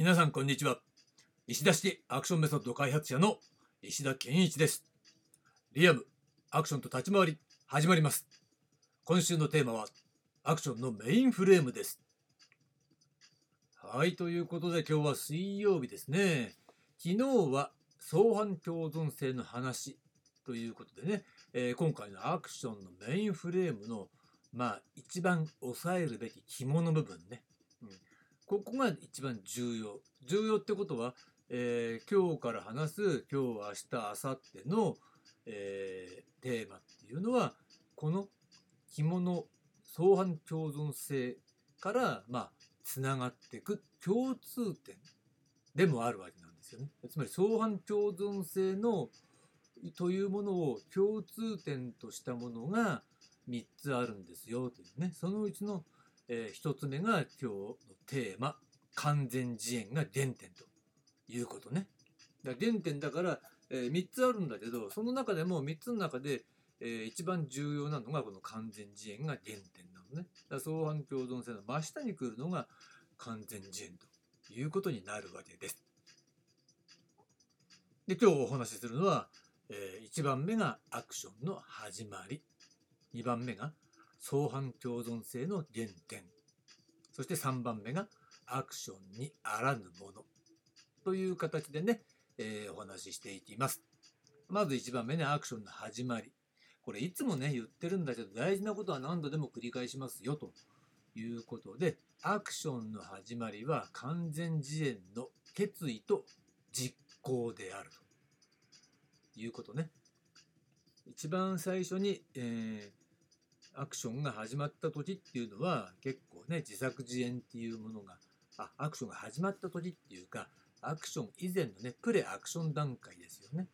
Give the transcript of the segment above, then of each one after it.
皆さんこんにちは。石田式アクションメソッド開発者の石田健一です。リアムアクションと立ち回り始まります。今週のテーマはアクションのメインフレームです。はいということで今日は水曜日ですね。昨日は相反共存性の話ということでね、えー、今回のアクションのメインフレームのまあ一番押さえるべき肝の部分ね、ここが一番重要。重要ってことは、えー、今日から話す今日、明日、明後日の、えー、テーマっていうのは、この紐の相反共存性から、まあ、つながっていく共通点でもあるわけなんですよね。つまり相反共存性のというものを共通点としたものが3つあるんですよというね。そのうちのえー、1つ目が今日のテーマ完全自演が原点ということね。だ原点だから、えー、3つあるんだけどその中でも3つの中で、えー、一番重要なのがこの完全自演が原点なのね。だ相反共存性の真下に来るのが完全自演ということになるわけです。で今日お話しするのは、えー、1番目がアクションの始まり2番目が相反共存性の原点。そして3番目がアクションにあらぬもの。という形でね、えー、お話ししていきます。まず1番目ねアクションの始まり。これいつもね言ってるんだけど大事なことは何度でも繰り返しますよということでアクションの始まりは完全自演の決意と実行である。ということね。一番最初に、えーアクションが始まった時っていうのは結構ね自作自演っていうものがあアクションが始まった時っていうかアクション以前のねプレアクション段階ですよね。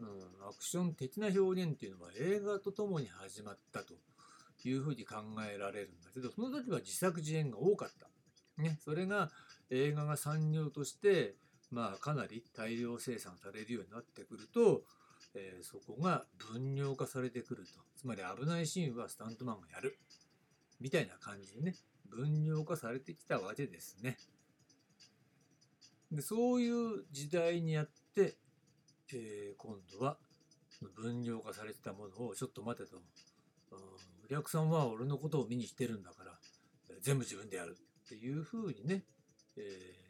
うん、アクション的な表現っていうのは映画とともに始まったというふうに考えられるんだけどその時は自作自演が多かった。ね、それが映画が産業としてまあかなり大量生産されるようになってくるとえー、そこが分業化されてくると。つまり危ないシーンはスタントマンがやる。みたいな感じでね分業化されてきたわけですね。でそういう時代にやって、えー、今度は分業化されてたものをちょっと待てと。お客さんは俺のことを見に来てるんだから全部自分でやるっていうふうにね、え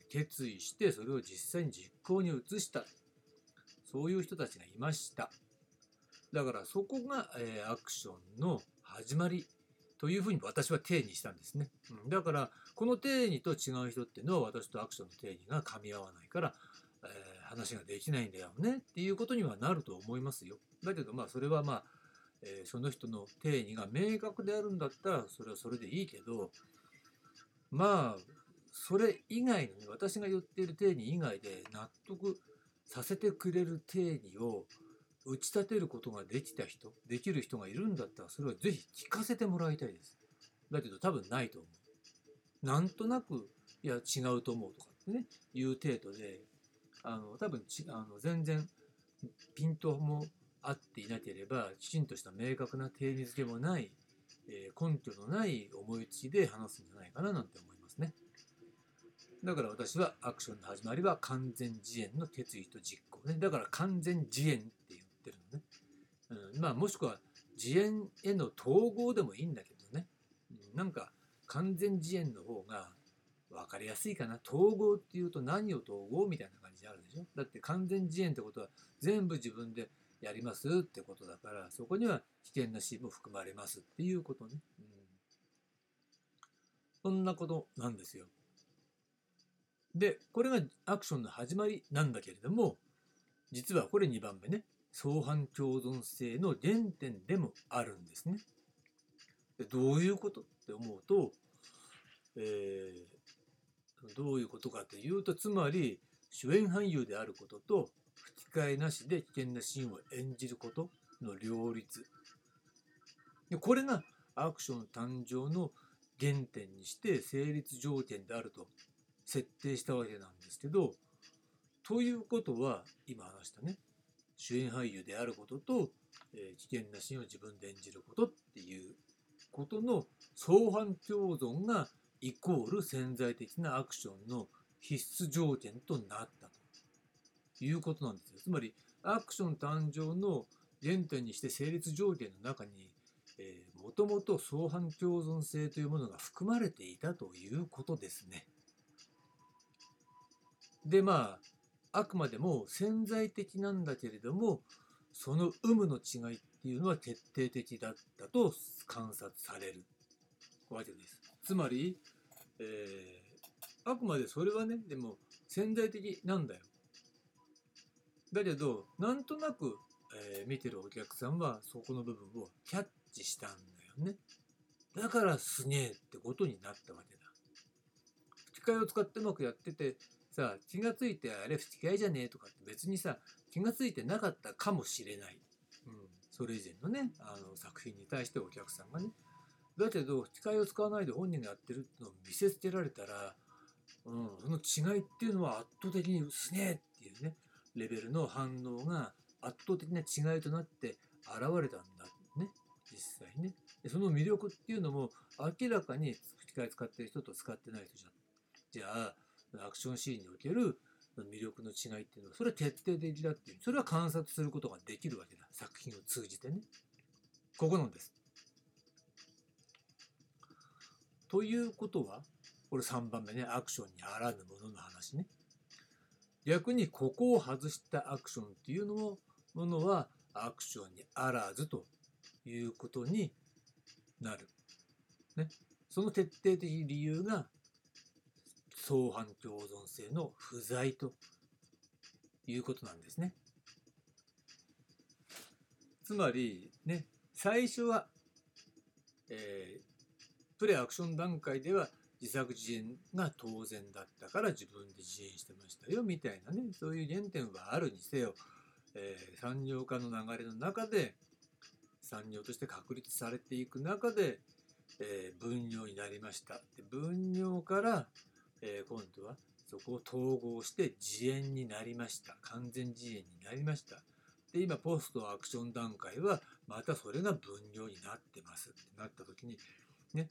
ー、決意してそれを実際に実行に移した。そういう人たちがいました。だからそこが、えー、アクションの始まりというふうに私は定義したんですね。うん、だからこの定義と違う人っていうのは私とアクションの定義が噛み合わないから、えー、話ができないんだよねっていうことにはなると思いますよ。だけどまあそれはまあ、えー、その人の定義が明確であるんだったらそれはそれでいいけどまあそれ以外のね私が言っている定義以外で納得させてくれる定義を打ち立てることができた人、できる人がいるんだったら、それはぜひ聞かせてもらいたいです。だけど多分ないと思う。なんとなく、いや、違うと思うとかってね、いう程度で、あの、多分ちあの全然ピントも合っていなければ、きちんとした明確な定義づけもない、えー、根拠のない思いつきで話すんじゃないかななんて思いますね。だから私はアクションの始まりは完全自演の決意と実行ね。だから完全自演って言ってるのね。うん、まあもしくは自演への統合でもいいんだけどね。なんか完全自演の方が分かりやすいかな。統合っていうと何を統合みたいな感じであるでしょ。だって完全自演ってことは全部自分でやりますってことだからそこには危険なシーンも含まれますっていうことね。うん、そんなことなんですよ。で、これがアクションの始まりなんだけれども、実はこれ2番目ね、相反共存性の原点でもあるんですね。でどういうこと？って思うと、えー、どういうことかというと、つまり主演俳優であることと吹き替えなしで危険なシーンを演じることの両立。でこれがアクション誕生の原点にして成立条件であると設定したわけなんですけどということは今話したね主演俳優であることと、えー、危険なシーンを自分で演じることっていうことの相反共存がイコール潜在的なアクションの必須条件となったということなんですよ。つまりアクション誕生の原点にして成立条件の中にもともと相反共存性というものが含まれていたということですね。でまああくまでも潜在的なんだけれどもその有無の違いっていうのは徹底的だったと観察されるわけです。つまり、えー、あくまでそれはねでも潜在的なんだよ。だけどなんとなく、えー、見てるお客さんはそこの部分をキャッチしたんだよね。だからすげえってことになったわけだ。吹き替えを使ってうまくやっててさ気がついてあれ吹き替えじゃねえとかって別にさ気がついてなかったかもしれない。うん、それ以前のねあの作品に対してお客さんがね。だけど吹き替えを使わないで本人がやってるってのを見せつけられたら、うん、その違いっていうのは圧倒的にすげえっていうねレベルの反応が圧倒的な違いとなって現れたんだね実際ねでその魅力っていうのも明らかに吹き替え使ってる人と使ってない人じゃじゃあアクションシーンにおける魅力の違いっていうのはそれは徹底的だっていうそれは観察することができるわけだ。作品を通じてね。ここなんです。ということはこれ3番目ね。アクションにあらぬものの話ね。逆にここを外したアクションっていうのもものはアクションにあらずということになる。ね、その徹底的理由が相反共存性の不在ということなんですね。つまりね最初は、えー、プレアクション段階では自作自演が当然だったから自分で自演してましたよみたいなねそういう原点はあるにせよ、えー、産業化の流れの中で産業として確立されていく中で、えー、分業になりましたで分業から、えー、今度はそこを統合して自演になりました。完全自演になりました。で今ポストアクション段階はまたそれが分業になってます。ってなった時にね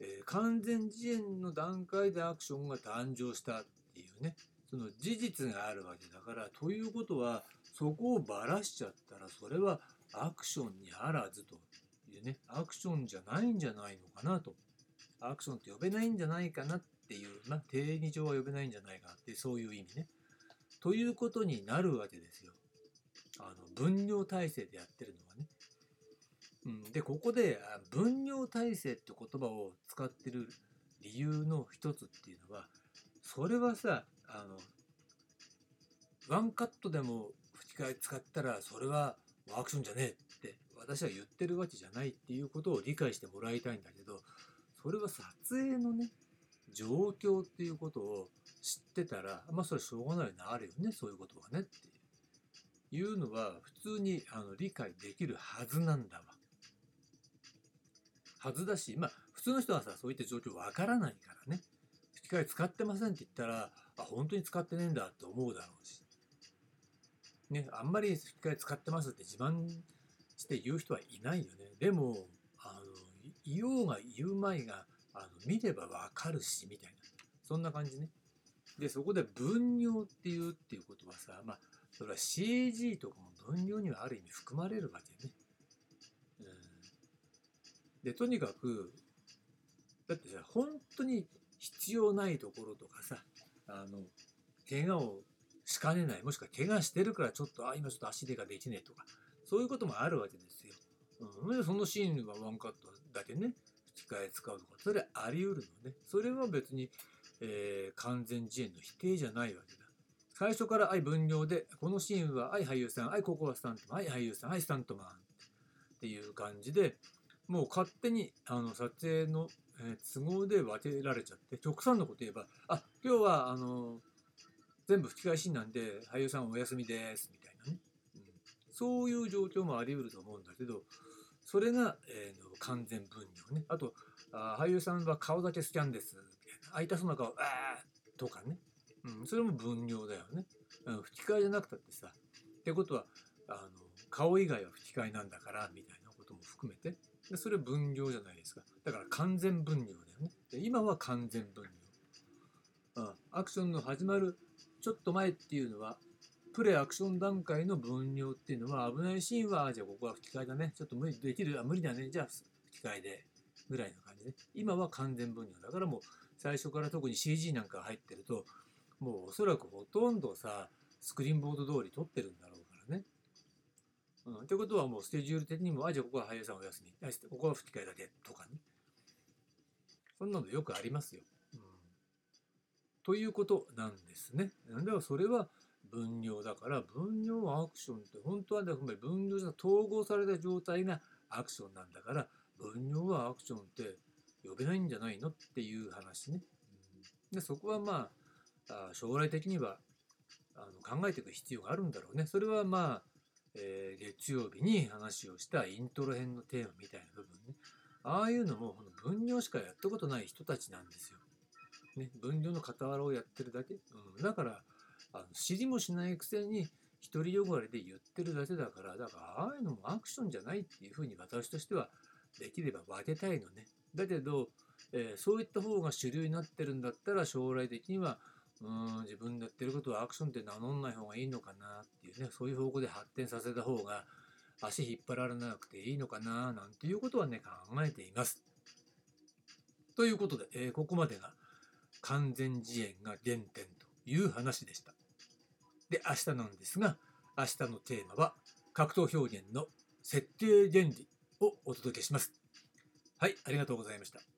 えー、完全自演の段階でアクションが誕生したっていうねその事実があるわけだからということはそこをばらしちゃったらそれはアクションにあらずというねアクションじゃないんじゃないのかなと。アクションって呼べないんじゃないかなっていう、まあ、定義上は呼べないんじゃないかってそういう意味ね。ということになるわけですよ。あの分業体制でやってるのはね。うん、でここで分業体制って言葉を使ってる理由の一つっていうのはそれはさあのワンカットでも吹き替え使ったらそれはアクションじゃねえって私は言ってるわけじゃないっていうことを理解してもらいたいんだけどそれは撮影のね状況っていうことを知ってたらまあそれしょうがないよねあるよねそういうことはねっていうのは普通にあの理解できるはずなんだわ。はずだし、まあ、普通の人はさ、そういった状況わからないからね。吹き替え使ってませんって言ったら、あ、本当に使ってねえんだって思うだろうし。ね、あんまり吹き替え使ってますって自慢して言う人はいないよね。でも、あの、言おうが言うまいが、あの、見ればわかるし、みたいな。そんな感じね。で、そこで分業っていうっていうことはさ、まあ、それは CG とかも分業にはある意味含まれるわけね。うんでとにかくだってさ本当に必要ないところとかさあの怪我をしかねないもしくは怪我してるからちょっとあ今ちょっと足手ができねえとかそういうこともあるわけですよ。うん、そのシーンはワンカットだけね吹き替え使うとかそれあり得るのね。それは別に、えー、完全自演の否定じゃないわけだ。最初から愛分業でこのシーンは愛俳優さん愛ここはスタントマン愛俳優さん愛スタントマン。っていう感じでもう勝手にあの撮影の、えー、都合で分けられちゃって極端なこと言えば「あ今日はあの全部吹き替えシーンなんで俳優さんお休みです」みたいなね、うん、そういう状況もあり得ると思うんだけどそれが、えー、完全分業ね。あとあ俳優さんは顔だけスキャンです。みたいたそうな顔「あー」とかね、うん、それも分業だよね、うん、吹き替えじゃなくたってさ。ってことはあの顔以外は吹き替えなんだからみたいなことも含めて。でそれ分業じゃないですか。だから完全分業だよね。で今は完全分業うん、アクションの始まるちょっと前っていうのはプレアクション段階の分量っていうのは危ないシーンはじゃあここは吹き替えだね。ちょっと無理できるあ無理だね。じゃあ吹き替えでぐらいの感じで今は完全分量だからもう最初から特に CG なんか入ってるともうおそらくほとんどさスクリーンボード通り撮ってるんだろうからね。うん、ってことはもうスケジュール的にもあじゃあここは俳優さんお休みここは吹き替えだけとかね。そんなのよくありますよ。うん、ということなんですね。だからそれは分量だから分量アクションって本当はね分量じゃ統合された状態がアクションなんだから分量はアクションって呼べないんじゃないのっていう話ね。でそこはまあ将来的にはあの考えていく必要があるんだろうね。それはまあ、えー、月曜日に話をしたイントロ編のテーマみたいな部分ね。ああいうのも分量しかやったことない人たちなんですよ。ね、分量の傍らをやってるだけ。うん、だからあの知りもしないくせに独りよがれで言ってるだけだからだからああいうのもアクションじゃないっていうふうに私としてはできれば分けたいのね。だけど、えー、そういった方が主流になってるんだったら将来的にはうん自分でやってることはアクションって名乗んない方がいいのかなっていうねそういう方向で発展させた方が足引っ張られなくていいのかななんていうことはね考えています。ということで、えー、ここまでが完全自演が原点という話でした。で明日なんですが明日のテーマは格闘表現の設定原理をお届けします。はい、ありがとうございました。